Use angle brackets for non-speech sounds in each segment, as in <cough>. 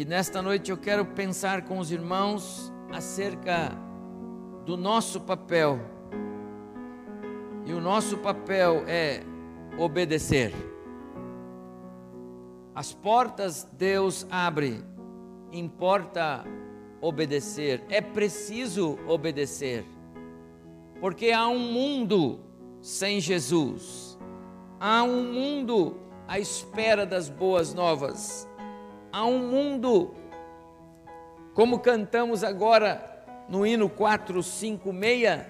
E nesta noite eu quero pensar com os irmãos acerca do nosso papel. E o nosso papel é obedecer. As portas Deus abre, importa obedecer, é preciso obedecer, porque há um mundo sem Jesus, há um mundo à espera das boas novas, há um mundo, como cantamos agora no hino 456,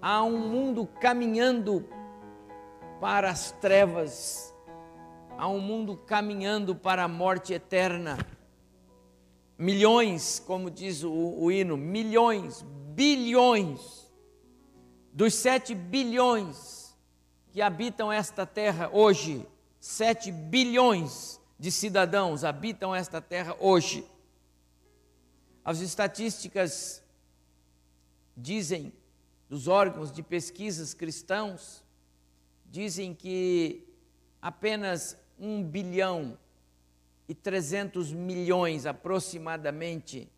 há um mundo caminhando para as trevas, há um mundo caminhando para a morte eterna. Milhões, como diz o, o hino, milhões, bilhões, dos sete bilhões que habitam esta terra hoje, sete bilhões de cidadãos habitam esta terra hoje. As estatísticas dizem, dos órgãos de pesquisas cristãos, dizem que apenas um bilhão e 300 milhões aproximadamente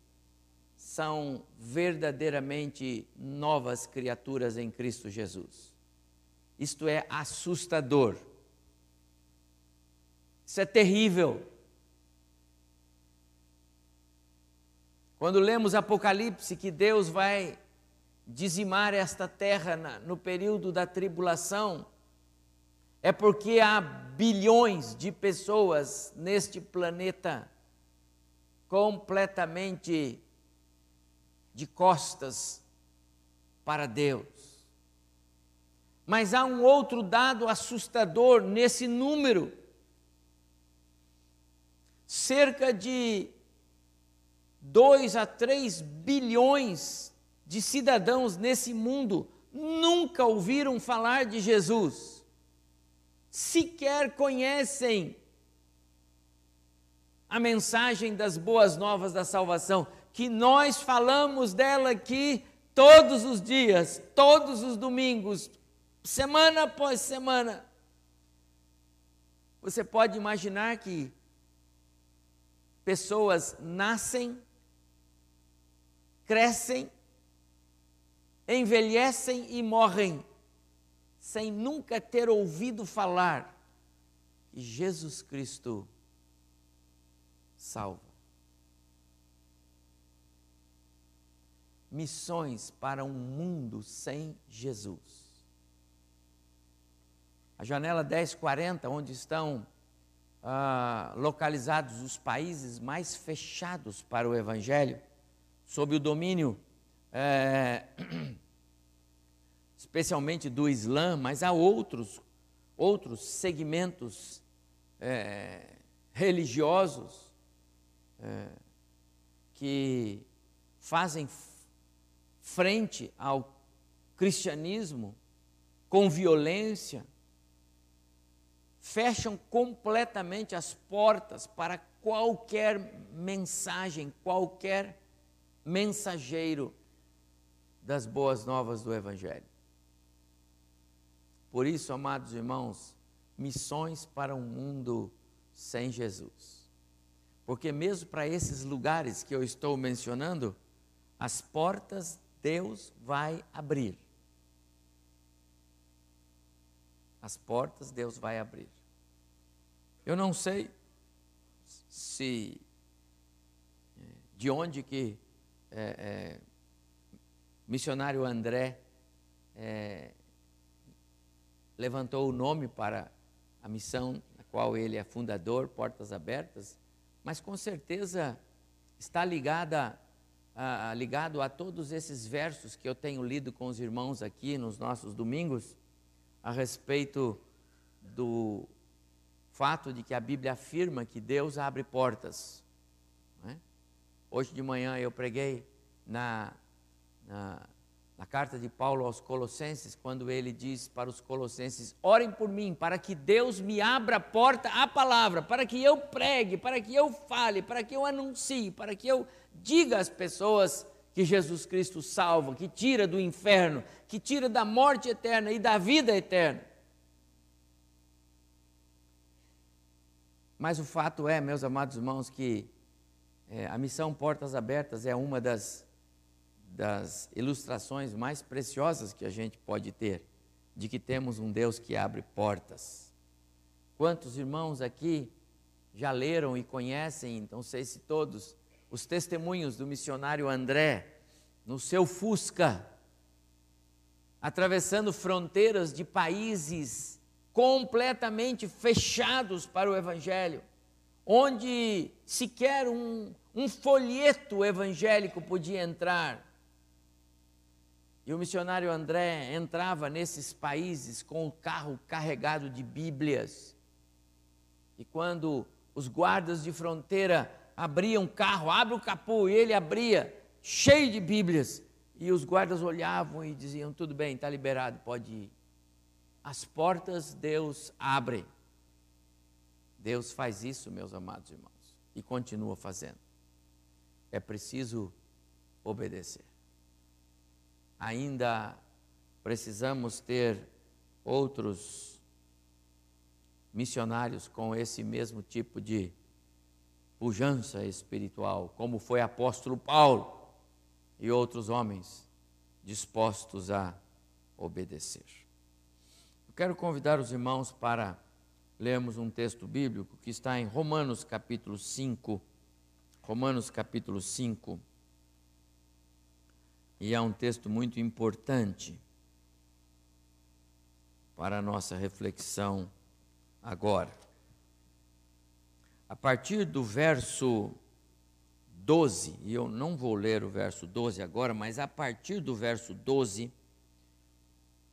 são verdadeiramente novas criaturas em Cristo Jesus. Isto é assustador. Isso é terrível. Quando lemos Apocalipse que Deus vai dizimar esta terra no período da tribulação, é porque há bilhões de pessoas neste planeta completamente de costas para Deus. Mas há um outro dado assustador nesse número. Cerca de 2 a 3 bilhões de cidadãos nesse mundo nunca ouviram falar de Jesus sequer conhecem a mensagem das boas novas da salvação, que nós falamos dela aqui todos os dias, todos os domingos, semana após semana. Você pode imaginar que pessoas nascem, crescem, envelhecem e morrem sem nunca ter ouvido falar que Jesus Cristo salva. Missões para um mundo sem Jesus. A janela 1040, onde estão ah, localizados os países mais fechados para o Evangelho, sob o domínio eh, <clears throat> especialmente do Islã, mas há outros, outros segmentos é, religiosos é, que fazem frente ao cristianismo com violência, fecham completamente as portas para qualquer mensagem, qualquer mensageiro das boas novas do Evangelho. Por isso, amados irmãos, missões para um mundo sem Jesus. Porque, mesmo para esses lugares que eu estou mencionando, as portas Deus vai abrir. As portas Deus vai abrir. Eu não sei se de onde que é, é, missionário André é, levantou o nome para a missão na qual ele é fundador, Portas Abertas, mas com certeza está ligada, a, ligado a todos esses versos que eu tenho lido com os irmãos aqui nos nossos domingos, a respeito do fato de que a Bíblia afirma que Deus abre portas. É? Hoje de manhã eu preguei na, na na carta de Paulo aos Colossenses, quando ele diz para os Colossenses: orem por mim, para que Deus me abra a porta à palavra, para que eu pregue, para que eu fale, para que eu anuncie, para que eu diga às pessoas que Jesus Cristo salva, que tira do inferno, que tira da morte eterna e da vida eterna. Mas o fato é, meus amados irmãos, que é, a missão Portas Abertas é uma das, das ilustrações mais preciosas que a gente pode ter de que temos um Deus que abre portas. Quantos irmãos aqui já leram e conhecem, não sei se todos, os testemunhos do missionário André no seu Fusca, atravessando fronteiras de países completamente fechados para o Evangelho, onde sequer um, um folheto evangélico podia entrar. E o missionário André entrava nesses países com o carro carregado de Bíblias. E quando os guardas de fronteira abriam o carro, abre o capô, e ele abria, cheio de Bíblias. E os guardas olhavam e diziam: tudo bem, está liberado, pode ir. As portas Deus abre. Deus faz isso, meus amados irmãos, e continua fazendo. É preciso obedecer. Ainda precisamos ter outros missionários com esse mesmo tipo de pujança espiritual, como foi apóstolo Paulo e outros homens dispostos a obedecer. Eu quero convidar os irmãos para lermos um texto bíblico que está em Romanos capítulo 5. Romanos capítulo 5. E é um texto muito importante para a nossa reflexão agora. A partir do verso 12, e eu não vou ler o verso 12 agora, mas a partir do verso 12,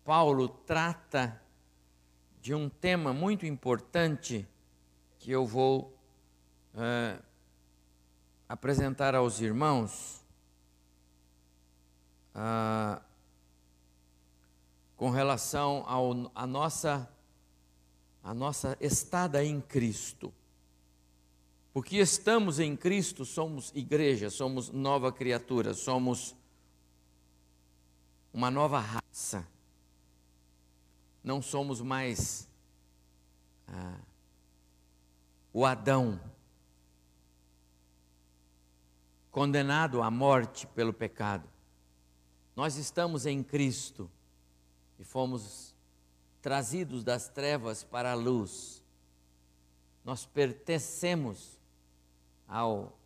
Paulo trata de um tema muito importante que eu vou apresentar aos irmãos com relação à nossa, a nossa estada em Cristo. Porque estamos em Cristo, somos igreja, somos nova criatura, somos uma nova raça. Não somos mais ah, o Adão, condenado à morte pelo pecado. Nós estamos em Cristo e fomos trazidos das trevas para a luz. Nós pertencemos ao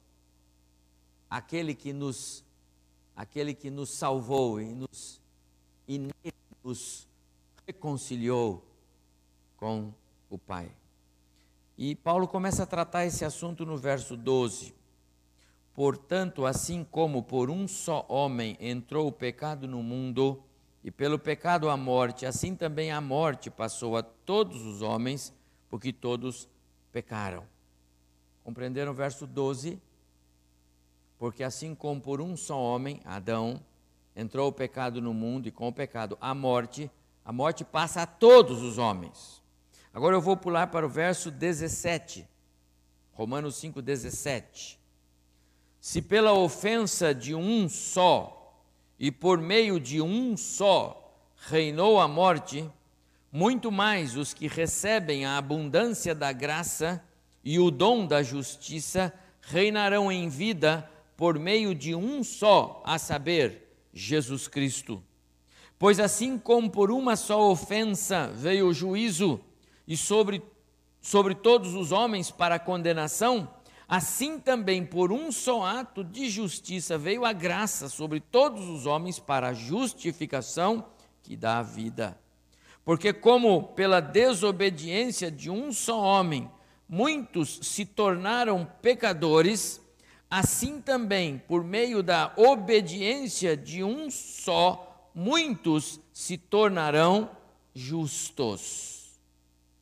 aquele que nos aquele que nos salvou e nos e nos reconciliou com o Pai. E Paulo começa a tratar esse assunto no verso 12. Portanto, assim como por um só homem entrou o pecado no mundo, e pelo pecado a morte, assim também a morte passou a todos os homens, porque todos pecaram. Compreenderam o verso 12? Porque assim como por um só homem, Adão, entrou o pecado no mundo e com o pecado a morte, a morte passa a todos os homens. Agora eu vou pular para o verso 17. Romanos 5, 17. Se pela ofensa de um só e por meio de um só reinou a morte, muito mais os que recebem a abundância da graça e o dom da justiça reinarão em vida por meio de um só, a saber, Jesus Cristo. Pois assim como por uma só ofensa veio o juízo, e sobre, sobre todos os homens para condenação, assim também por um só ato de justiça veio a graça sobre todos os homens para a justificação que dá a vida. Porque, como pela desobediência de um só homem, muitos se tornaram pecadores, assim também, por meio da obediência de um só, muitos se tornarão justos.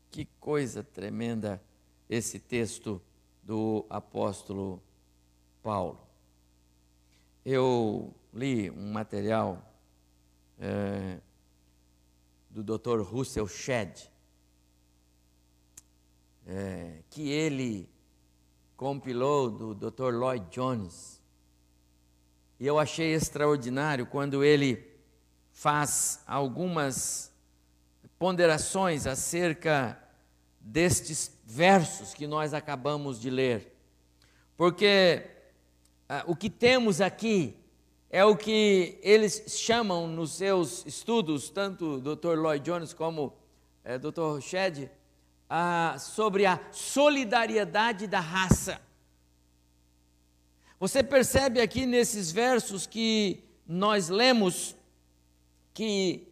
Que coisa tremenda esse texto do apóstolo Paulo. Eu li um material é, do Dr. Russell Shedd, é, que ele compilou do Dr. Lloyd Jones. E eu achei extraordinário quando ele faz algumas ponderações acerca destes versos que nós acabamos de ler. Porque ah, o que temos aqui é o que eles chamam nos seus estudos, tanto o Dr. Lloyd Jones como é, Dr. Shed, ah, sobre a solidariedade da raça. Você percebe aqui nesses versos que nós lemos que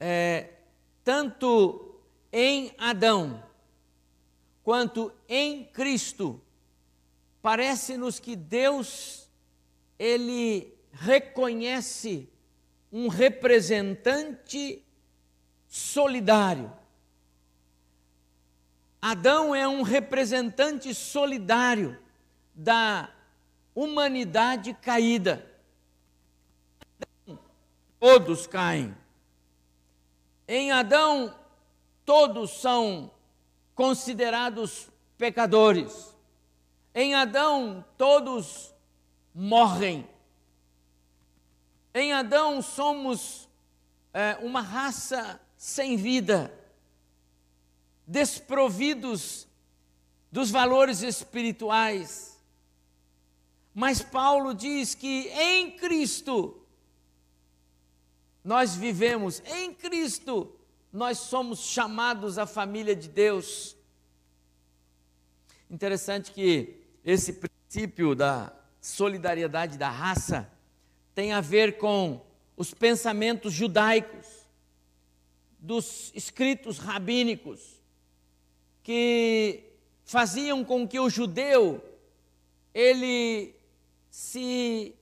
é, tanto em Adão quanto em Cristo, parece-nos que Deus, Ele reconhece um representante solidário. Adão é um representante solidário da humanidade caída. Todos caem. Em Adão, todos são considerados pecadores. Em Adão, todos morrem. Em Adão, somos é, uma raça sem vida, desprovidos dos valores espirituais. Mas Paulo diz que em Cristo nós vivemos, em Cristo nós somos chamados à família de Deus. Interessante que esse princípio da solidariedade da raça tem a ver com os pensamentos judaicos, dos escritos rabínicos, que faziam com que o judeu ele se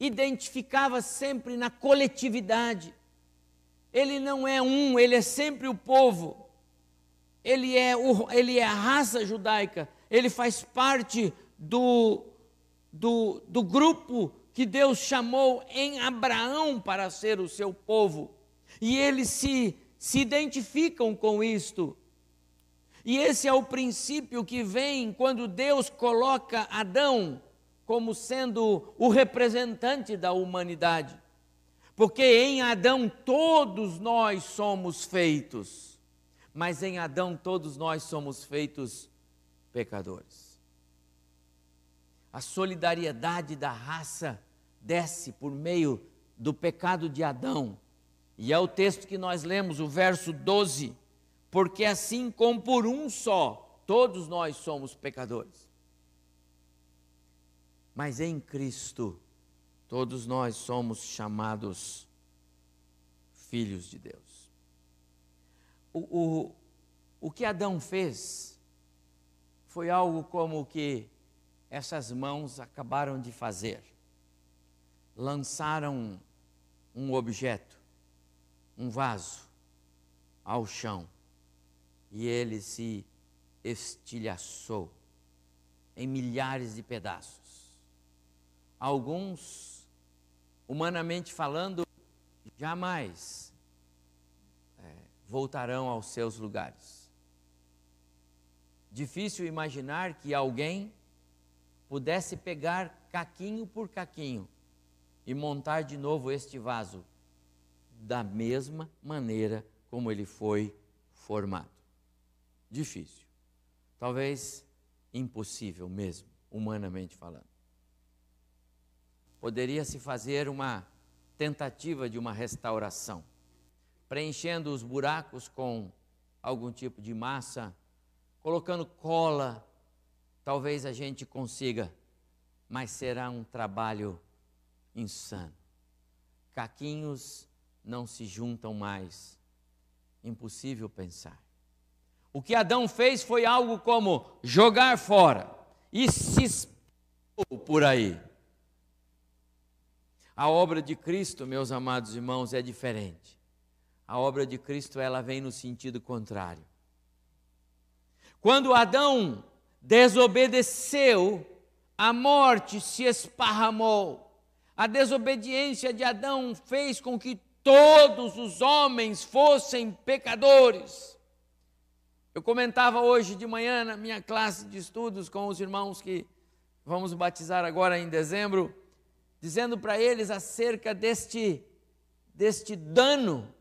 identificava sempre na coletividade. Ele não é um, ele é sempre o povo. Ele é, o, ele é a raça judaica, ele faz parte do, do, do grupo que Deus chamou em Abraão para ser o seu povo. E eles se, se identificam com isto. E esse é o princípio que vem quando Deus coloca Adão como sendo o representante da humanidade. Porque em Adão todos nós somos feitos, mas em Adão todos nós somos feitos pecadores. A solidariedade da raça desce por meio do pecado de Adão. E é o texto que nós lemos, o verso 12. Porque assim como por um só, todos nós somos pecadores mas em Cristo, todos nós somos chamados filhos de Deus. O, o, o que Adão fez foi algo como o que essas mãos acabaram de fazer. Lançaram um objeto, um vaso, ao chão e ele se estilhaçou em milhares de pedaços alguns, humanamente falando, jamais é, voltarão aos seus lugares. Difícil imaginar que alguém pudesse pegar caquinho por caquinho e montar de novo este vaso da mesma maneira como ele foi formado. Difícil. Talvez impossível mesmo, humanamente falando poderia-se fazer uma tentativa de uma restauração, preenchendo os buracos com algum tipo de massa, colocando cola, talvez a gente consiga, mas será um trabalho insano. Caquinhos não se juntam mais. Impossível pensar. O que Adão fez foi algo como jogar fora e se expôs por aí. A obra de Cristo, meus amados irmãos, é diferente. A obra de Cristo, ela vem no sentido contrário. Quando Adão desobedeceu, a morte se esparramou. A desobediência de Adão fez com que todos os homens fossem pecadores. Eu comentava hoje de manhã na minha classe de estudos com os irmãos que vamos batizar agora em dezembro dizendo para eles acerca deste, deste dano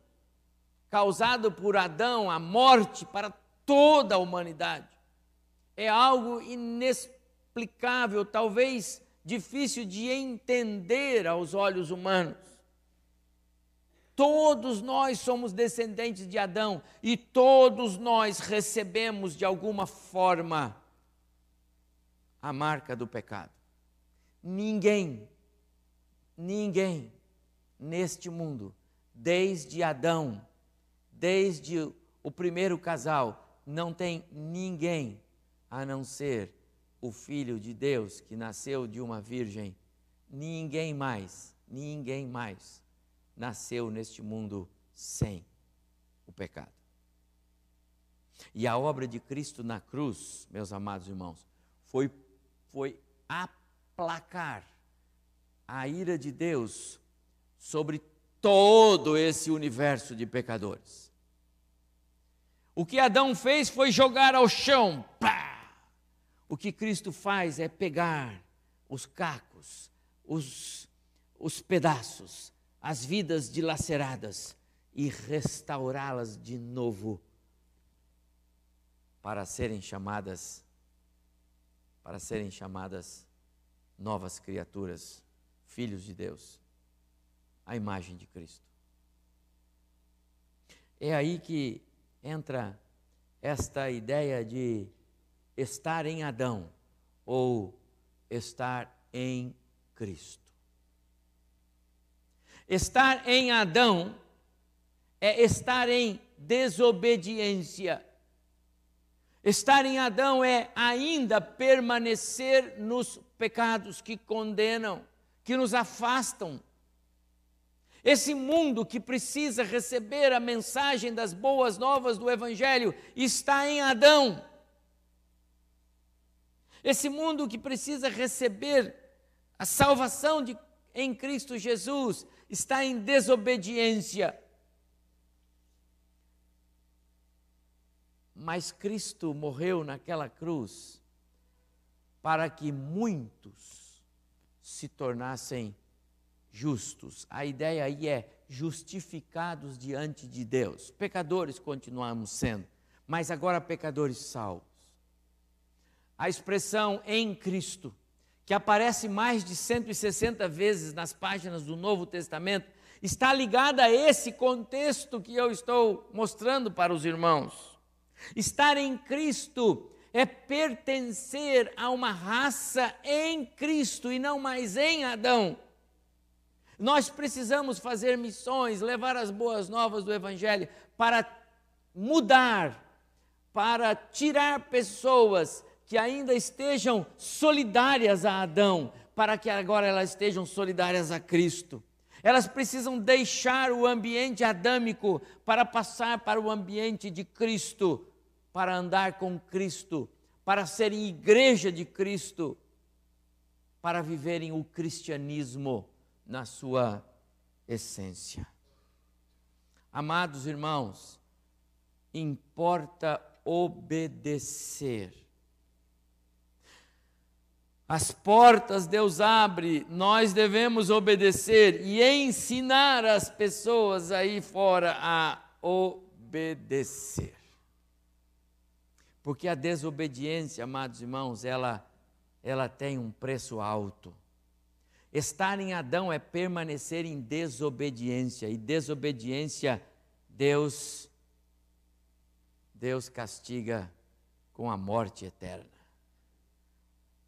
causado por Adão, a morte para toda a humanidade. É algo inexplicável, talvez difícil de entender aos olhos humanos. Todos nós somos descendentes de Adão e todos nós recebemos de alguma forma a marca do pecado. Ninguém, ninguém neste mundo, desde Adão, desde o primeiro casal, não tem ninguém a não ser o Filho de Deus que nasceu de uma virgem. Ninguém mais, ninguém mais nasceu neste mundo sem o pecado. E a obra de Cristo na cruz, meus amados irmãos, foi, foi aplacar a ira de Deus sobre todo esse universo de pecadores. O que Adão fez foi jogar ao chão. Pá! O que Cristo faz é pegar os cacos, os, os pedaços, as vidas dilaceradas e restaurá-las de novo para serem chamadas para serem chamadas novas criaturas, filhos de Deus, a imagem de Cristo. É aí que entra esta ideia de estar em Adão ou estar em Cristo. Estar em Adão é estar em desobediência. Estar em Adão é ainda permanecer nos pecados que condenam, que nos afastam. Esse mundo que precisa receber a mensagem das boas novas do Evangelho está em Adão. Esse mundo que precisa receber a salvação de, em Cristo Jesus está em desobediência. Mas Cristo morreu naquela cruz para que muitos se tornassem justos. A ideia aí é justificados diante de Deus. Pecadores continuamos sendo, mas agora pecadores salvos. A expressão em Cristo que aparece mais de 160 vezes nas páginas do Novo Testamento, está ligada a esse contexto que eu estou mostrando para os irmãos. Estar em Cristo é pertencer a uma raça em Cristo e não mais em Adão. Nós precisamos fazer missões, levar as boas novas do Evangelho para mudar, para tirar pessoas que ainda estejam solidárias a Adão, para que agora elas estejam solidárias a Cristo. Elas precisam deixar o ambiente adâmico para passar para o ambiente de Cristo, para andar com Cristo, para serem igreja de Cristo, para viverem o cristianismo na sua essência. Amados irmãos, importa obedecer as portas Deus abre, nós devemos obedecer e ensinar as pessoas aí fora a obedecer. Porque a desobediência, amados irmãos, ela, ela tem um preço alto. Estar em Adão é permanecer em desobediência, e desobediência Deus Deus castiga com a morte eterna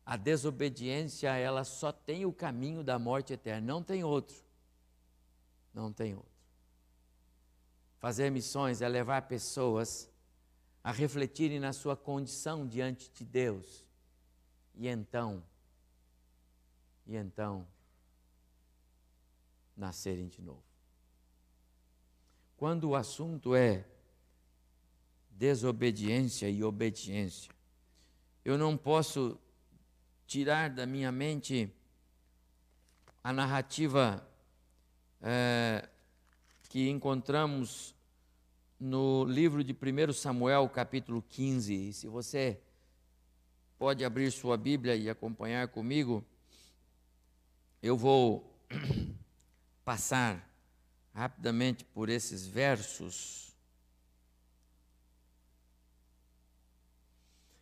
a desobediência ela só tem o caminho da morte eterna, não tem outro. Não tem outro. Fazer missões é levar pessoas a refletirem na sua condição diante de Deus. E então, e então, nascerem de novo. Quando o assunto é desobediência e obediência, eu não posso tirar da minha mente a narrativa é, que encontramos no livro de 1 Samuel, capítulo 15. E se você pode abrir sua Bíblia e acompanhar comigo, eu vou <clears throat> passar rapidamente por esses versos.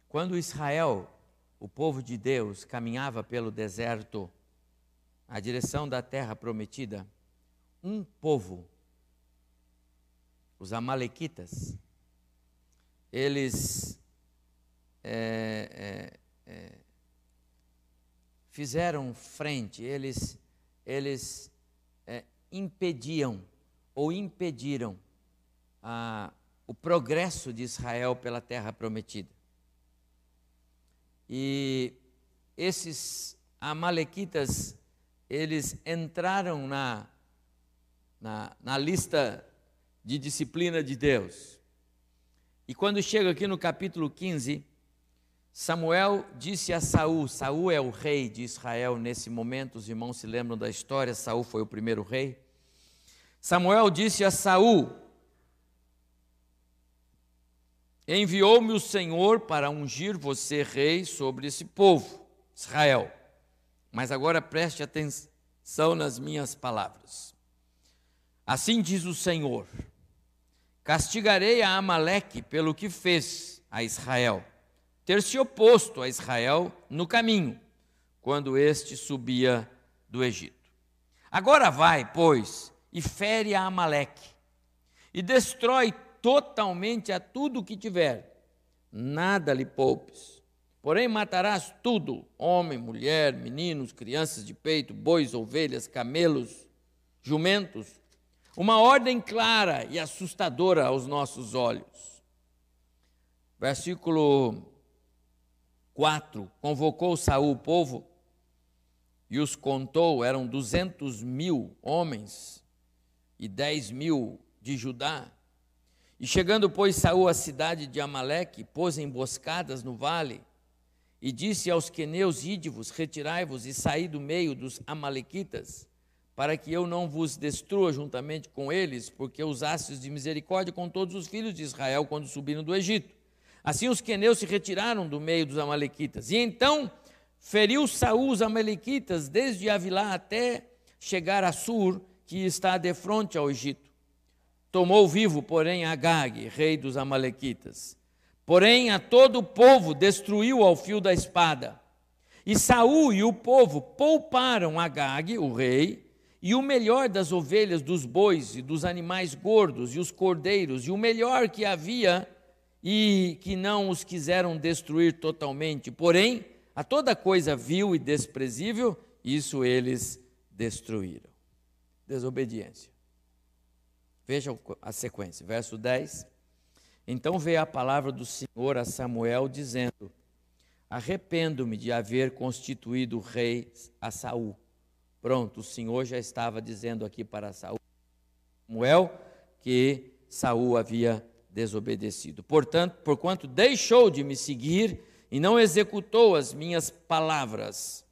Quando Israel o povo de Deus caminhava pelo deserto, na direção da terra prometida, um povo, os Amalequitas, eles é, é, é, fizeram frente, eles, eles é, impediam ou impediram a, o progresso de Israel pela terra prometida. E esses amalequitas, eles entraram na, na, na lista de disciplina de Deus. E quando chega aqui no capítulo 15, Samuel disse a Saul, Saul é o rei de Israel nesse momento, os irmãos se lembram da história, Saul foi o primeiro rei. Samuel disse a Saul: Enviou-me o Senhor para ungir você rei sobre esse povo, Israel. Mas agora preste atenção nas minhas palavras. Assim diz o Senhor: Castigarei a Amaleque pelo que fez a Israel, ter se oposto a Israel no caminho, quando este subia do Egito. Agora vai, pois, e fere a Amaleque, e destrói totalmente a tudo o que tiver, nada lhe poupes. Porém, matarás tudo: homem, mulher, meninos, crianças de peito, bois, ovelhas, camelos, jumentos. Uma ordem clara e assustadora aos nossos olhos. Versículo 4: Convocou Saul o povo e os contou, eram duzentos mil homens e dez mil de Judá. E chegando, pois, Saul à cidade de Amaleque, pôs emboscadas no vale, e disse aos queneus ídivos: Retirai-vos e saí do meio dos amalequitas, para que eu não vos destrua juntamente com eles, porque usastes de misericórdia com todos os filhos de Israel quando subiram do Egito. Assim os queneus se retiraram do meio dos amalequitas. E então feriu Saul os amalequitas desde Avilá até chegar a Sur, que está de frente ao Egito. Tomou vivo, porém, Agag, rei dos Amalequitas. Porém, a todo o povo destruiu ao fio da espada. E Saul e o povo pouparam Agag, o rei, e o melhor das ovelhas, dos bois e dos animais gordos, e os cordeiros, e o melhor que havia, e que não os quiseram destruir totalmente. Porém, a toda coisa vil e desprezível, isso eles destruíram desobediência. Veja a sequência, verso 10. Então veio a palavra do Senhor a Samuel, dizendo: Arrependo-me de haver constituído rei a Saul. Pronto, o Senhor já estava dizendo aqui para Saul, Samuel, que Saul havia desobedecido. Portanto, porquanto deixou de me seguir e não executou as minhas palavras,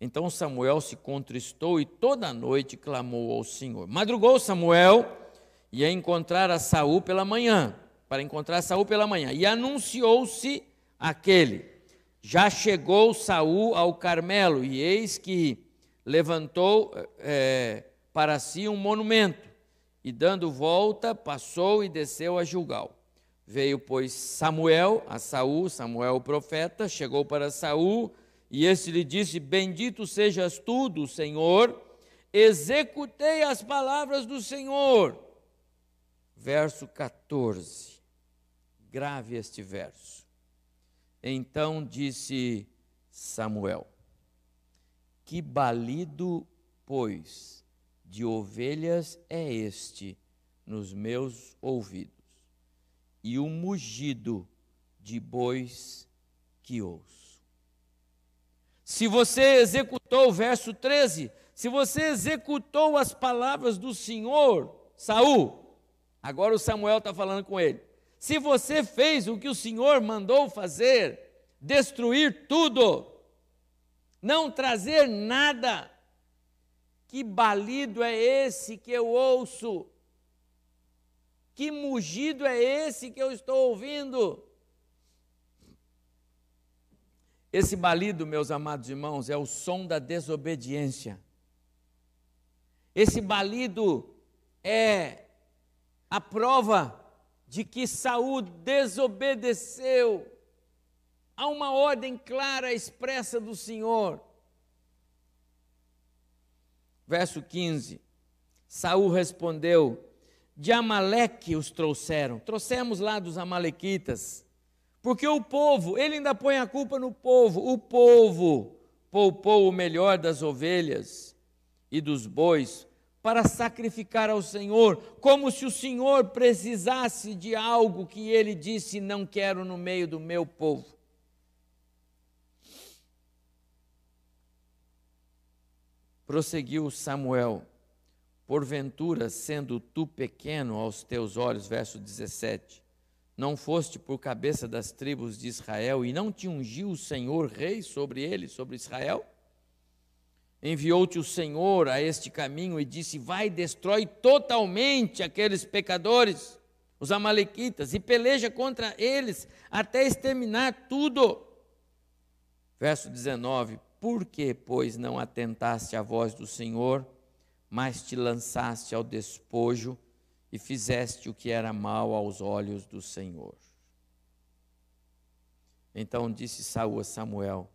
então Samuel se contristou e toda a noite clamou ao Senhor. Madrugou Samuel e a encontrar a Saul pela manhã, para encontrar Saul pela manhã, e anunciou-se aquele. Já chegou Saul ao Carmelo, e eis que levantou é, para si um monumento, e dando volta, passou e desceu a Gilgal. Veio, pois, Samuel a Saul, Samuel o profeta, chegou para Saul e este lhe disse: Bendito sejas tu do Senhor, executei as palavras do Senhor. Verso 14. Grave este verso. Então disse Samuel: Que balido, pois, de ovelhas é este nos meus ouvidos, e o mugido de bois que ouço. Se você executou, verso 13, se você executou as palavras do Senhor, Saul, agora o Samuel está falando com ele. Se você fez o que o Senhor mandou fazer, destruir tudo, não trazer nada, que balido é esse que eu ouço? Que mugido é esse que eu estou ouvindo? Esse balido, meus amados irmãos, é o som da desobediência. Esse balido é a prova de que Saul desobedeceu Há uma ordem clara, expressa do Senhor. Verso 15. Saul respondeu: De Amaleque os trouxeram. Trouxemos lá dos amalequitas. Porque o povo, ele ainda põe a culpa no povo. O povo poupou o melhor das ovelhas e dos bois para sacrificar ao Senhor, como se o Senhor precisasse de algo que ele disse: Não quero no meio do meu povo. Prosseguiu Samuel: Porventura, sendo tu pequeno aos teus olhos, verso 17, não foste por cabeça das tribos de Israel e não te ungiu o Senhor rei sobre eles, sobre Israel? Enviou-te o Senhor a este caminho e disse: Vai, destrói totalmente aqueles pecadores, os Amalequitas, e peleja contra eles até exterminar tudo. Verso 19: Por que, pois, não atentaste à voz do Senhor, mas te lançaste ao despojo e fizeste o que era mal aos olhos do Senhor? Então disse Saúl a Samuel: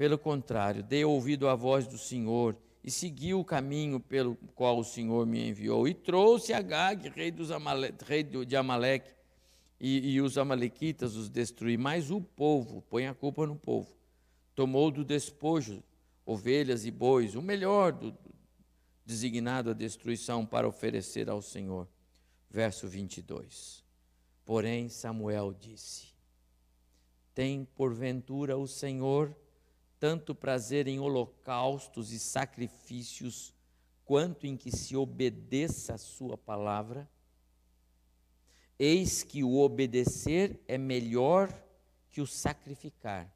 pelo contrário, dei ouvido à voz do Senhor e segui o caminho pelo qual o Senhor me enviou. E trouxe Agag, rei, dos Amale, rei de Amaleque, e, e os amalequitas os destruí. Mas o povo, põe a culpa no povo, tomou do despojo ovelhas e bois, o melhor do, designado à destruição para oferecer ao Senhor. Verso 22. Porém, Samuel disse: Tem porventura o Senhor tanto prazer em holocaustos e sacrifícios, quanto em que se obedeça a Sua palavra? Eis que o obedecer é melhor que o sacrificar,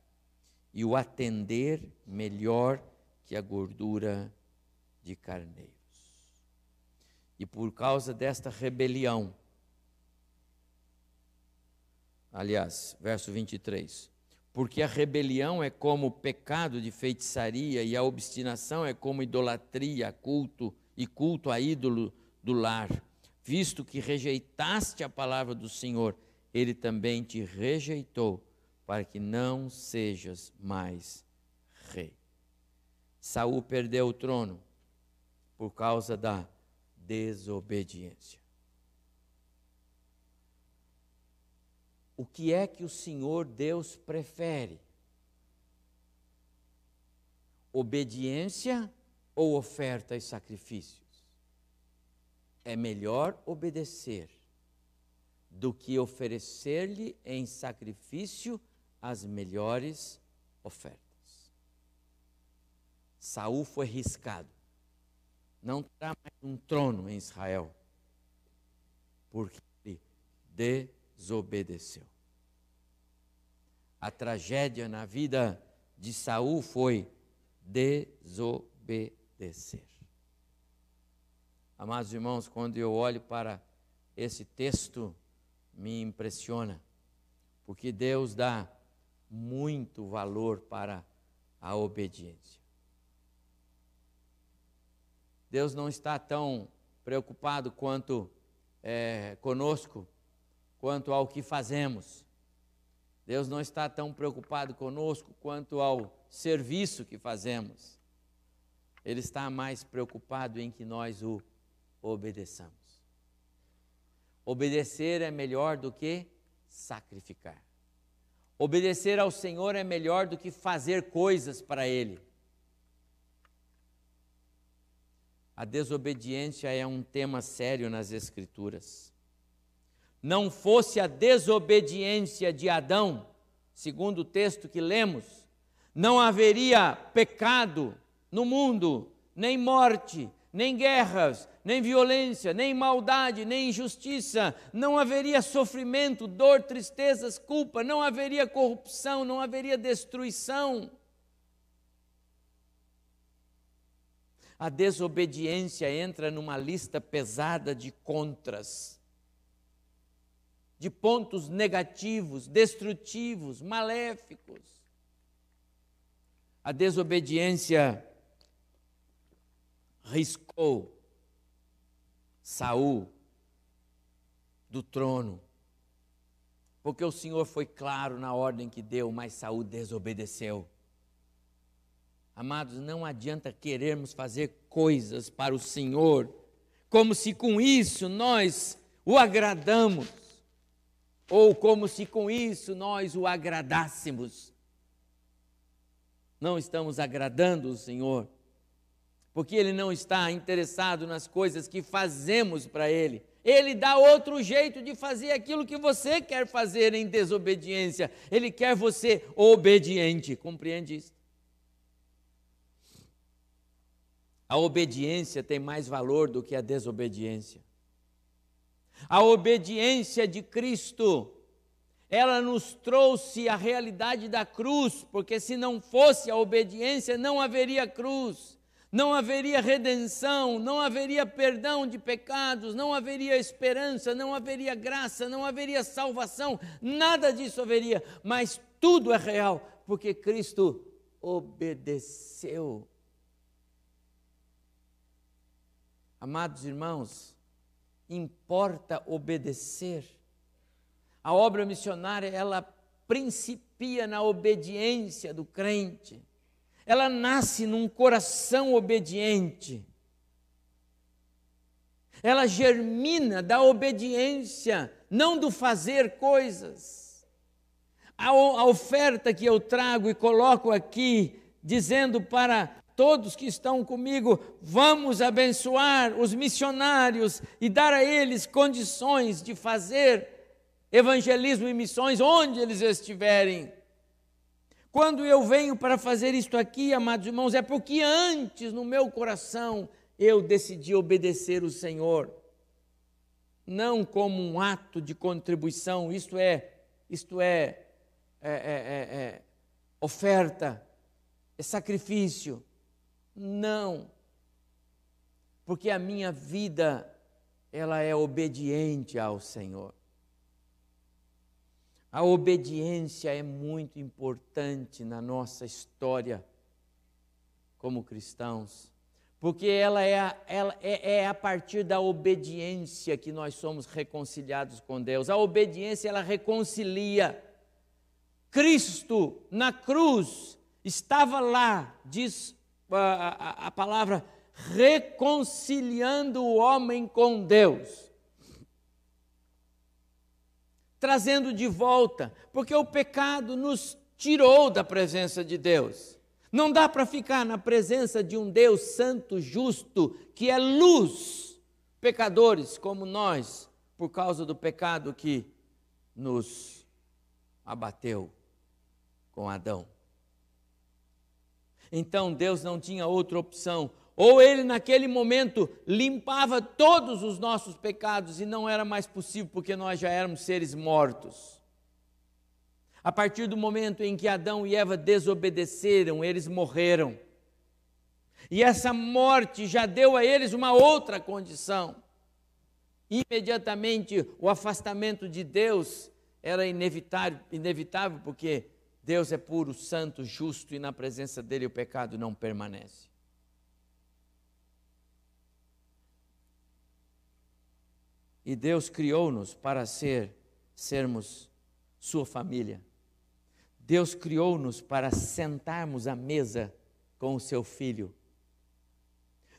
e o atender melhor que a gordura de carneiros. E por causa desta rebelião, aliás, verso 23 porque a rebelião é como pecado de feitiçaria e a obstinação é como idolatria, culto e culto a ídolo do lar. Visto que rejeitaste a palavra do Senhor, ele também te rejeitou para que não sejas mais rei. Saul perdeu o trono por causa da desobediência. O que é que o Senhor Deus prefere? Obediência ou oferta e sacrifícios? É melhor obedecer do que oferecer-lhe em sacrifício as melhores ofertas. Saul foi riscado. Não terá mais um trono em Israel, porque ele desobedeceu. A tragédia na vida de Saul foi desobedecer. Amados irmãos, quando eu olho para esse texto, me impressiona, porque Deus dá muito valor para a obediência. Deus não está tão preocupado quanto é, conosco quanto ao que fazemos. Deus não está tão preocupado conosco quanto ao serviço que fazemos. Ele está mais preocupado em que nós o obedeçamos. Obedecer é melhor do que sacrificar. Obedecer ao Senhor é melhor do que fazer coisas para Ele. A desobediência é um tema sério nas Escrituras não fosse a desobediência de Adão, segundo o texto que lemos, não haveria pecado no mundo, nem morte, nem guerras, nem violência, nem maldade, nem injustiça, não haveria sofrimento, dor, tristezas, culpa, não haveria corrupção, não haveria destruição. A desobediência entra numa lista pesada de contras de pontos negativos, destrutivos, maléficos. A desobediência riscou Saul do trono. porque o Senhor foi claro na ordem que deu, mas Saul desobedeceu. Amados, não adianta querermos fazer coisas para o Senhor, como se com isso nós o agradamos, ou como se com isso nós o agradássemos. Não estamos agradando o Senhor, porque Ele não está interessado nas coisas que fazemos para Ele. Ele dá outro jeito de fazer aquilo que você quer fazer em desobediência. Ele quer você obediente. Compreende isso? A obediência tem mais valor do que a desobediência. A obediência de Cristo, ela nos trouxe a realidade da cruz, porque se não fosse a obediência, não haveria cruz, não haveria redenção, não haveria perdão de pecados, não haveria esperança, não haveria graça, não haveria salvação, nada disso haveria, mas tudo é real, porque Cristo obedeceu. Amados irmãos, importa obedecer. A obra missionária, ela principia na obediência do crente. Ela nasce num coração obediente. Ela germina da obediência, não do fazer coisas. A, a oferta que eu trago e coloco aqui, dizendo para todos que estão comigo, vamos abençoar os missionários e dar a eles condições de fazer evangelismo e missões onde eles estiverem. Quando eu venho para fazer isto aqui, amados irmãos, é porque antes no meu coração eu decidi obedecer o Senhor. Não como um ato de contribuição, isto é, isto é, é, é, é, é oferta, é sacrifício não. Porque a minha vida ela é obediente ao Senhor. A obediência é muito importante na nossa história como cristãos, porque ela é, a, ela é, é a partir da obediência que nós somos reconciliados com Deus. A obediência ela reconcilia. Cristo na cruz estava lá, diz a, a, palavra reconciliando o homem com Deus. Trazendo de volta, porque o pecado nos tirou da presença de Deus. Não dá para ficar na presença de um Deus santo, justo, que é luz, pecadores como nós, por causa do pecado que nos abateu com Adão. Então Deus não tinha outra opção. Ou ele, naquele momento, limpava todos os nossos pecados e não era mais possível porque nós já éramos seres mortos. A partir do momento em que Adão e Eva desobedeceram, eles morreram. E essa morte já deu a eles uma outra condição. Imediatamente o afastamento de Deus era inevitável, inevitável porque Deus é puro, santo, justo e na presença dele o pecado não permanece. E Deus criou-nos para ser sermos sua família. Deus criou-nos para sentarmos à mesa com o seu filho.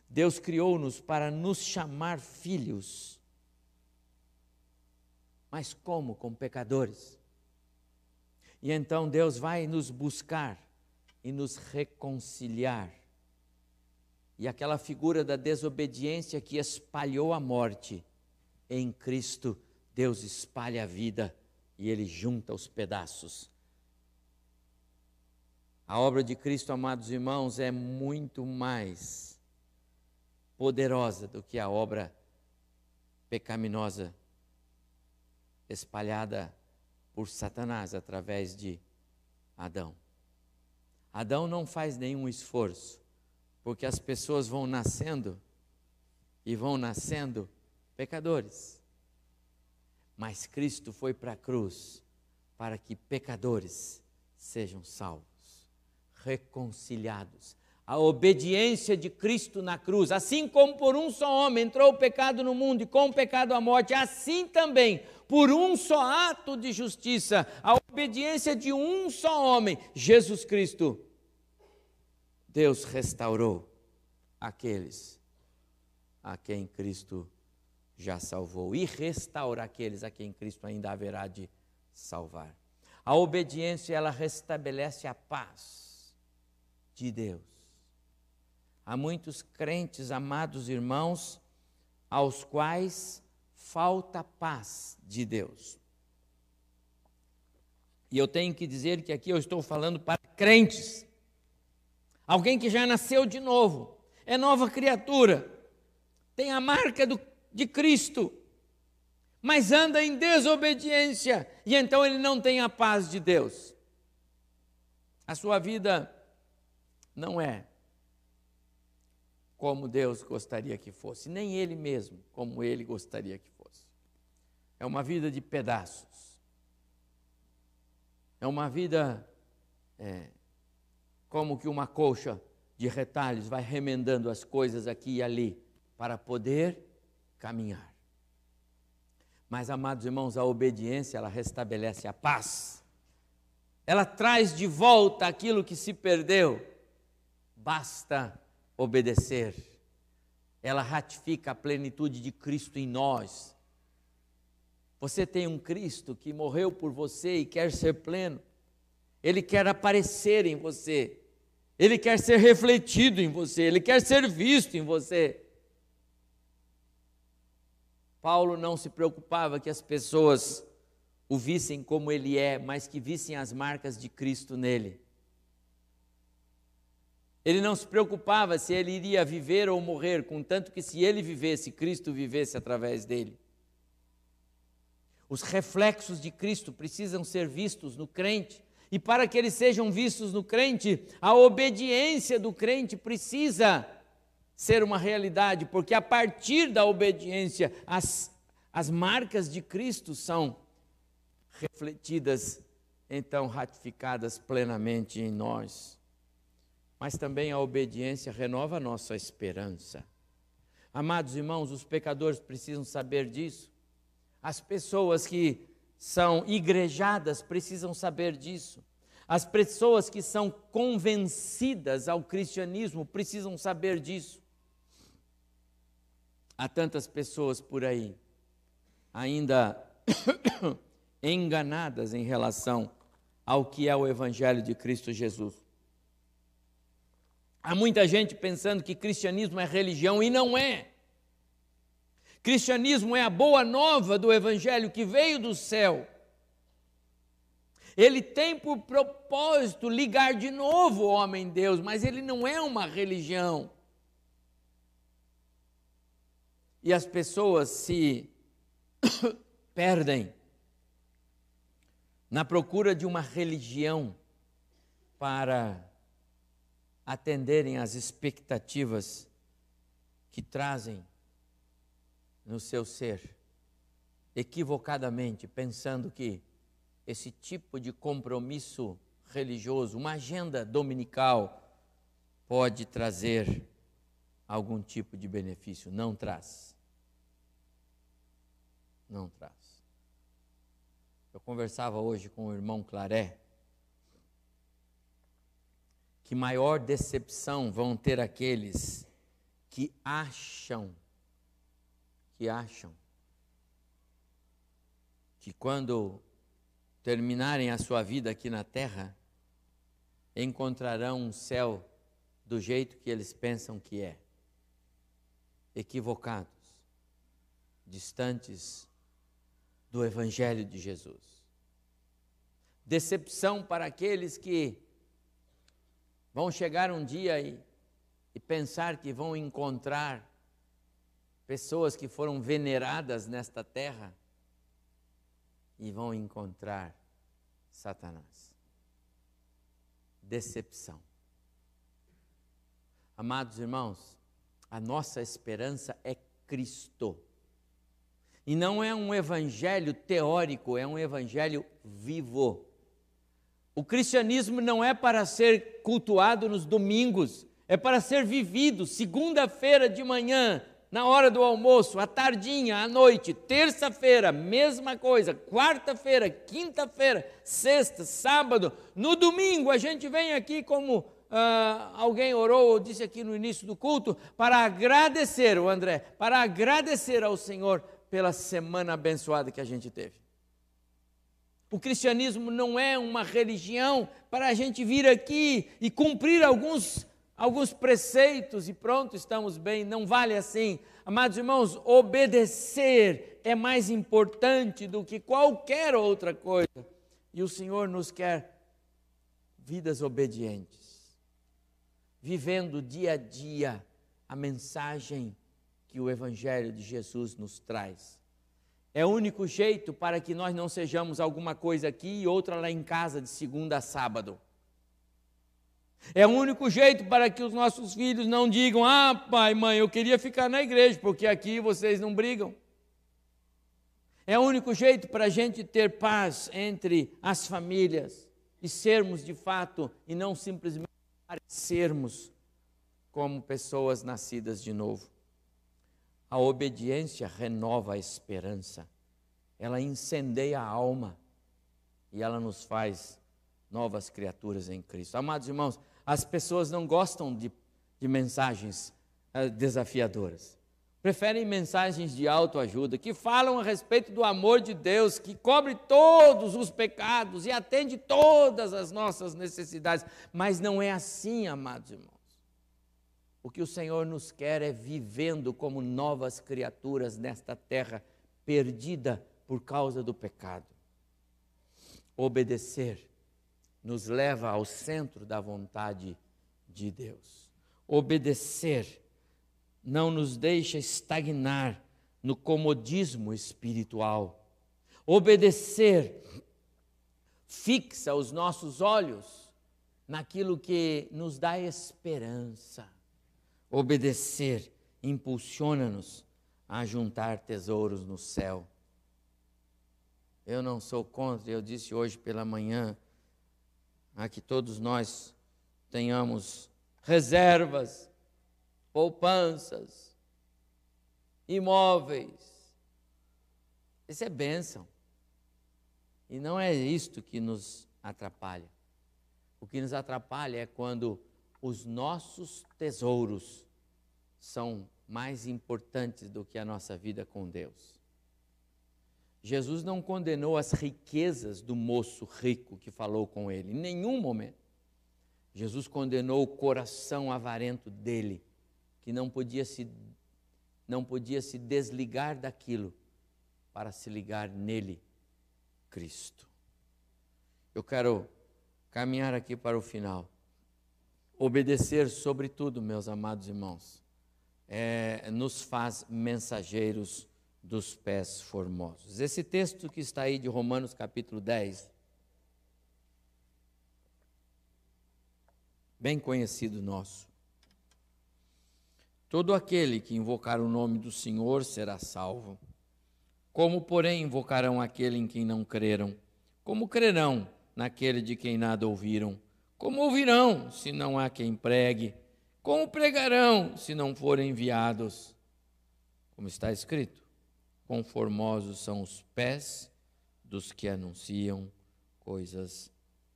Deus criou-nos para nos chamar filhos. Mas como com pecadores? E então Deus vai nos buscar e nos reconciliar. E aquela figura da desobediência que espalhou a morte, em Cristo, Deus espalha a vida e Ele junta os pedaços. A obra de Cristo, amados irmãos, é muito mais poderosa do que a obra pecaminosa espalhada por Satanás através de Adão. Adão não faz nenhum esforço, porque as pessoas vão nascendo e vão nascendo pecadores. Mas Cristo foi para a cruz para que pecadores sejam salvos, reconciliados. A obediência de Cristo na cruz. Assim como por um só homem entrou o pecado no mundo e com o pecado a morte, assim também, por um só ato de justiça, a obediência de um só homem, Jesus Cristo, Deus restaurou aqueles a quem Cristo já salvou e restaura aqueles a quem Cristo ainda haverá de salvar. A obediência ela restabelece a paz de Deus Há muitos crentes, amados irmãos, aos quais falta paz de Deus. E eu tenho que dizer que aqui eu estou falando para crentes. Alguém que já nasceu de novo, é nova criatura, tem a marca do, de Cristo, mas anda em desobediência, e então ele não tem a paz de Deus. A sua vida não é como Deus gostaria que fosse, nem ele mesmo como ele gostaria que fosse. É uma vida de pedaços. É uma vida é, como que uma colcha de retalhos vai remendando as coisas aqui e ali para poder caminhar. Mas, amados irmãos, a obediência ela restabelece a paz. Ela traz de volta aquilo que se perdeu. Basta obedecer. Ela ratifica a plenitude de Cristo em nós. Você tem um Cristo que morreu por você e quer ser pleno. Ele quer aparecer em você. Ele quer ser refletido em você. Ele quer ser visto em você. Paulo não se preocupava que as pessoas o vissem como ele é, mas que vissem as marcas de Cristo nele. Ele não se preocupava se ele iria viver ou morrer, contanto que se ele vivesse, Cristo vivesse através dele. Os reflexos de Cristo precisam ser vistos no crente, e para que eles sejam vistos no crente, a obediência do crente precisa ser uma realidade, porque a partir da obediência, as, as marcas de Cristo são refletidas, então ratificadas plenamente em nós mas também a obediência renova a nossa esperança. Amados irmãos, os pecadores precisam saber disso. As pessoas que são igrejadas precisam saber disso. As pessoas que são convencidas ao cristianismo precisam saber disso. Há tantas pessoas por aí ainda <coughs> enganadas em relação ao que é o Evangelho de Cristo Jesus. Há muita gente pensando que cristianismo é religião e não é. Cristianismo é a boa nova do Evangelho que veio do céu. Ele tem por propósito ligar de novo o homem Deus, mas ele não é uma religião. E as pessoas se <coughs> perdem na procura de uma religião para atenderem às expectativas que trazem no seu ser, equivocadamente, pensando que esse tipo de compromisso religioso, uma agenda dominical, pode trazer algum tipo de benefício. Não traz. Não traz. Eu conversava hoje com o irmão Claré, que maior decepção vão ter aqueles que acham, que acham, que quando terminarem a sua vida aqui na terra, encontrarão um céu do jeito que eles pensam que é, equivocados, distantes do Evangelho de Jesus. Decepção para aqueles que vão chegar um dia e, e pensar que vão encontrar pessoas que foram veneradas nesta terra e vão encontrar Satanás. Decepção. Amados irmãos, a nossa esperança é Cristo. E não é um evangelho teórico, é um evangelho vivo. O cristianismo não é para ser cultuado nos domingos, é para ser vivido segunda-feira de manhã, na hora do almoço, à tardinha, à noite, terça-feira, mesma coisa, quarta-feira, quinta-feira, sexta, sábado, no domingo a gente vem aqui como ah, alguém orou ou disse aqui no início do culto, para agradecer, o André, para agradecer ao Senhor pela semana abençoada que a gente teve. O cristianismo não é uma religião para a gente vir aqui e cumprir alguns alguns preceitos e pronto, estamos bem. Não vale assim. Amados irmãos, obedecer é mais importante do que qualquer outra coisa. E o Senhor nos quer vidas obedientes, vivendo dia a dia a mensagem que o Evangelho de Jesus nos traz. É o único jeito para que nós não sejamos alguma coisa aqui e outra lá em casa de segunda a sábado. É o único jeito para que os nossos filhos não digam: ah, pai, mãe, eu queria ficar na igreja, porque aqui vocês não brigam. É o único jeito para a gente ter paz entre as famílias e sermos de fato, e não simplesmente parecermos como pessoas nascidas de novo. A obediência renova a esperança, ela incendeia a alma e ela nos faz novas criaturas em Cristo. Amados irmãos, as pessoas não gostam de, de mensagens uh, desafiadoras. Preferem mensagens de autoajuda, que falam a respeito do amor de Deus, que cobre todos os pecados e atende todas as nossas necessidades. Mas não é assim, amados irmãos. O que o Senhor nos quer é vivendo como novas criaturas nesta terra perdida por causa do pecado. Obedecer nos leva ao centro da vontade de Deus. Obedecer não nos deixa estagnar no comodismo espiritual. Obedecer fixa os nossos olhos naquilo que nos dá esperança. Obedecer impulsiona-nos a juntar tesouros no céu. Eu não sou contra, eu disse hoje pela manhã, a que todos nós tenhamos reservas, poupanças, imóveis. Isso é bênção. E não é isto que nos atrapalha. O que nos atrapalha é quando os nossos tesouros são mais importantes do que a nossa vida com Deus. Jesus não condenou as riquezas do moço rico que falou com ele, em nenhum momento. Jesus condenou o coração avarento dele, que não podia se, não podia se desligar daquilo para se ligar nele, Cristo. Eu quero caminhar aqui para o final. Obedecer, sobretudo, meus amados irmãos, é, nos faz mensageiros dos pés formosos. Esse texto que está aí de Romanos capítulo 10, bem conhecido nosso. Todo aquele que invocar o nome do Senhor será salvo. Como, porém, invocarão aquele em quem não creram? Como crerão naquele de quem nada ouviram? Como ouvirão se não há quem pregue? Como pregarão se não forem enviados? Como está escrito: Conformosos são os pés dos que anunciam coisas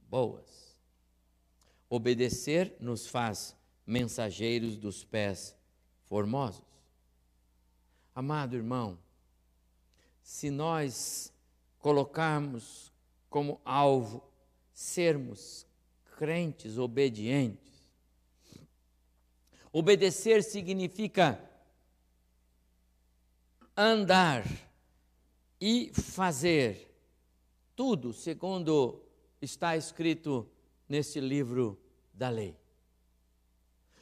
boas. Obedecer nos faz mensageiros dos pés formosos. Amado irmão, se nós colocarmos como alvo sermos crentes obedientes, obedecer significa andar e fazer tudo segundo está escrito nesse livro da lei.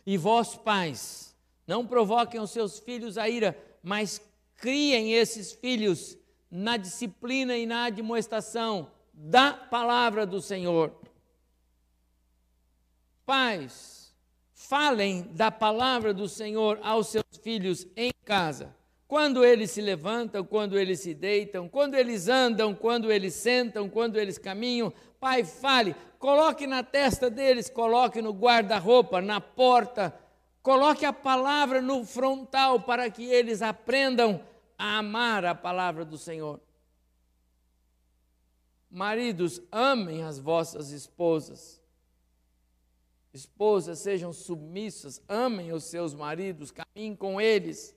E vós, pais, não provoquem os seus filhos a ira, mas criem esses filhos na disciplina e na admoestação da palavra do Senhor. Pais, falem da palavra do Senhor aos seus filhos em casa quando eles se levantam, quando eles se deitam, quando eles andam, quando eles sentam, quando eles caminham. Pai, fale, coloque na testa deles, coloque no guarda-roupa, na porta, coloque a palavra no frontal para que eles aprendam a amar a palavra do Senhor. Maridos, amem as vossas esposas. Esposas, sejam submissas, amem os seus maridos, caminhem com eles.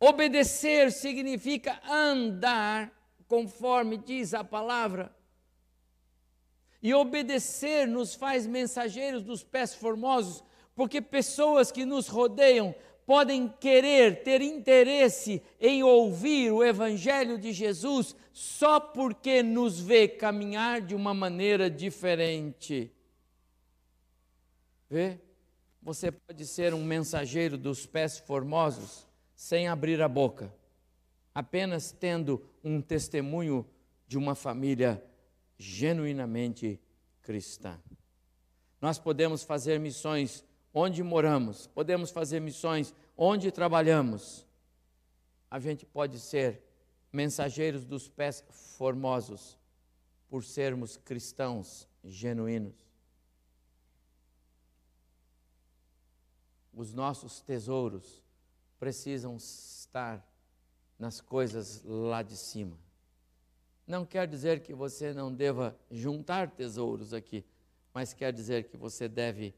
Obedecer significa andar conforme diz a palavra. E obedecer nos faz mensageiros dos pés formosos, porque pessoas que nos rodeiam podem querer ter interesse em ouvir o Evangelho de Jesus só porque nos vê caminhar de uma maneira diferente. Vê? Você pode ser um mensageiro dos pés formosos sem abrir a boca, apenas tendo um testemunho de uma família genuinamente cristã. Nós podemos fazer missões onde moramos, podemos fazer missões onde trabalhamos. A gente pode ser mensageiros dos pés formosos por sermos cristãos genuínos. Os nossos tesouros precisam estar nas coisas lá de cima. Não quer dizer que você não deva juntar tesouros aqui, mas quer dizer que você deve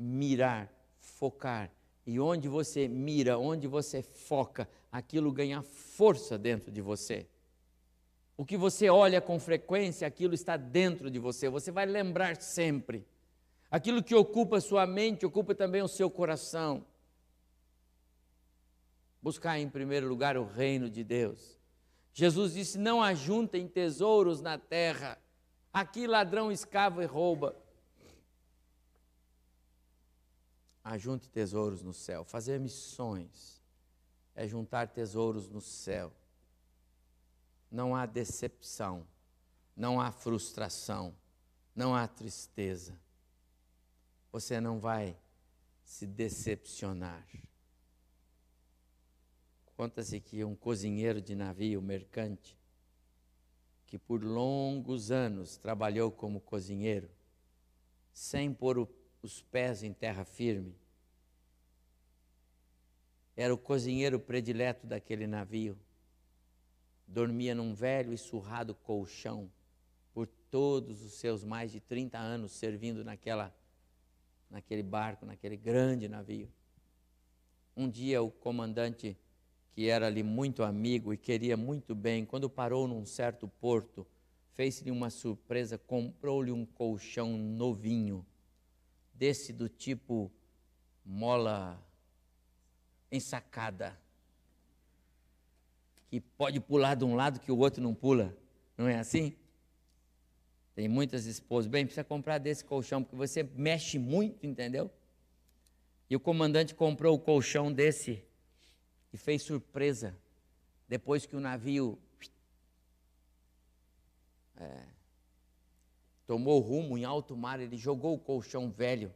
mirar, focar. E onde você mira, onde você foca, aquilo ganha força dentro de você. O que você olha com frequência, aquilo está dentro de você. Você vai lembrar sempre. Aquilo que ocupa sua mente, ocupa também o seu coração. Buscar em primeiro lugar o reino de Deus. Jesus disse: Não ajuntem tesouros na terra, aqui ladrão escava e rouba. Ajunte tesouros no céu. Fazer missões é juntar tesouros no céu. Não há decepção, não há frustração, não há tristeza. Você não vai se decepcionar. Conta-se que um cozinheiro de navio mercante, que por longos anos trabalhou como cozinheiro, sem pôr o os pés em terra firme. Era o cozinheiro predileto daquele navio. Dormia num velho e surrado colchão por todos os seus mais de 30 anos servindo naquela, naquele barco, naquele grande navio. Um dia o comandante, que era ali muito amigo e queria muito bem, quando parou num certo porto, fez-lhe uma surpresa, comprou-lhe um colchão novinho desse do tipo mola ensacada, que pode pular de um lado que o outro não pula, não é assim? Tem muitas esposas, bem, precisa comprar desse colchão, porque você mexe muito, entendeu? E o comandante comprou o colchão desse e fez surpresa. Depois que o navio é, tomou rumo em alto mar, ele jogou o colchão velho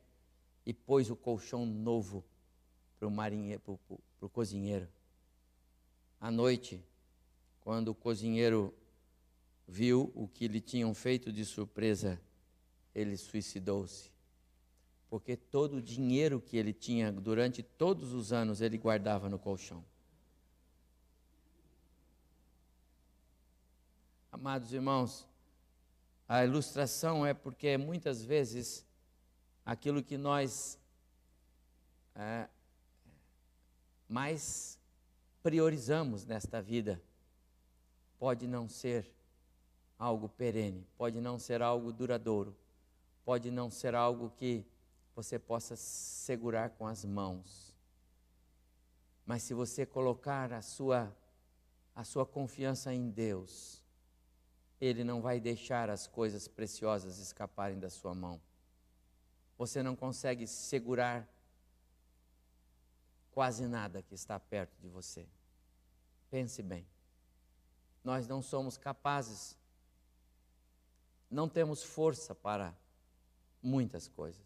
e pôs o colchão novo para o marinheiro, para o cozinheiro. À noite, quando o cozinheiro viu o que lhe tinham feito de surpresa, ele suicidou-se. Porque todo o dinheiro que ele tinha durante todos os anos ele guardava no colchão. Amados irmãos, a ilustração é porque muitas vezes aquilo que nós é, mais priorizamos nesta vida pode não ser algo perene, pode não ser algo duradouro, pode não ser algo que você possa segurar com as mãos. Mas se você colocar a sua a sua confiança em Deus, ele não vai deixar as coisas preciosas escaparem da sua mão. Você não consegue segurar quase nada que está perto de você. Pense bem. Nós não somos capazes, não temos força para muitas coisas.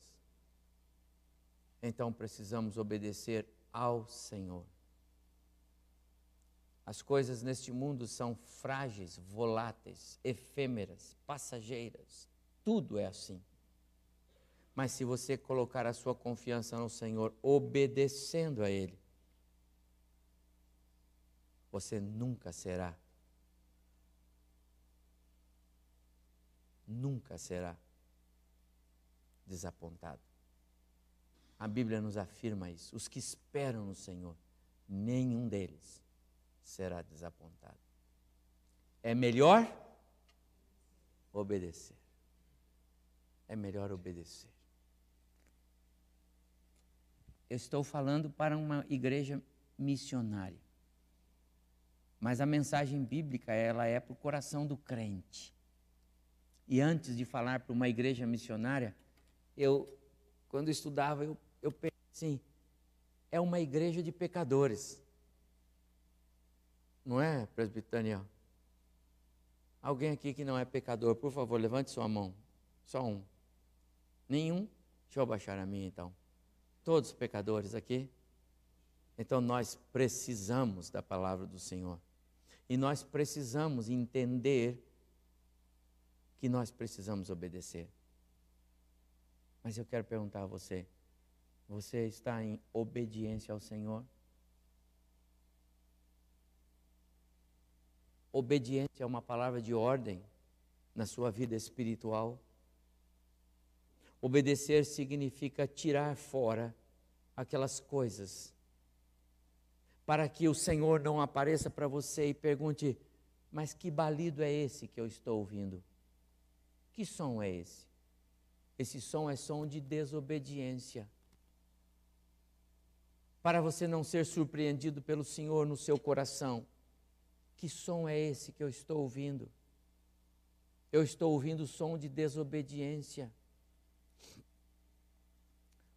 Então precisamos obedecer ao Senhor. As coisas neste mundo são frágeis, voláteis, efêmeras, passageiras. Tudo é assim. Mas se você colocar a sua confiança no Senhor, obedecendo a Ele, você nunca será, nunca será desapontado. A Bíblia nos afirma isso. Os que esperam no Senhor, nenhum deles será desapontado. É melhor obedecer. É melhor obedecer. Eu estou falando para uma igreja missionária. Mas a mensagem bíblica, ela é para o coração do crente. E antes de falar para uma igreja missionária, eu, quando estudava, eu, eu pensei assim, é uma igreja de pecadores. Não é, presbiteriano? Alguém aqui que não é pecador, por favor, levante sua mão. Só um. Nenhum? Deixa eu baixar a minha então. Todos pecadores aqui? Então nós precisamos da palavra do Senhor. E nós precisamos entender que nós precisamos obedecer. Mas eu quero perguntar a você: você está em obediência ao Senhor? Obediência é uma palavra de ordem na sua vida espiritual. Obedecer significa tirar fora aquelas coisas, para que o Senhor não apareça para você e pergunte: mas que balido é esse que eu estou ouvindo? Que som é esse? Esse som é som de desobediência. Para você não ser surpreendido pelo Senhor no seu coração. Que som é esse que eu estou ouvindo? Eu estou ouvindo o som de desobediência.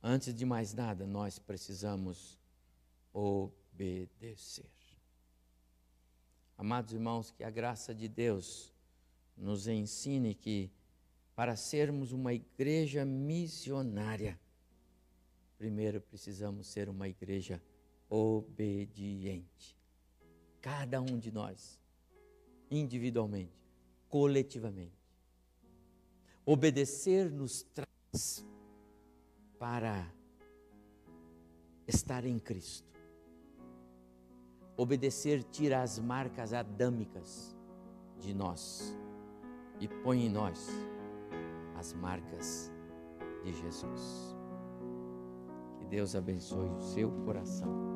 Antes de mais nada, nós precisamos obedecer. Amados irmãos, que a graça de Deus nos ensine que para sermos uma igreja missionária, primeiro precisamos ser uma igreja obediente. Cada um de nós, individualmente, coletivamente. Obedecer nos traz para estar em Cristo. Obedecer tira as marcas adâmicas de nós e põe em nós as marcas de Jesus. Que Deus abençoe o seu coração.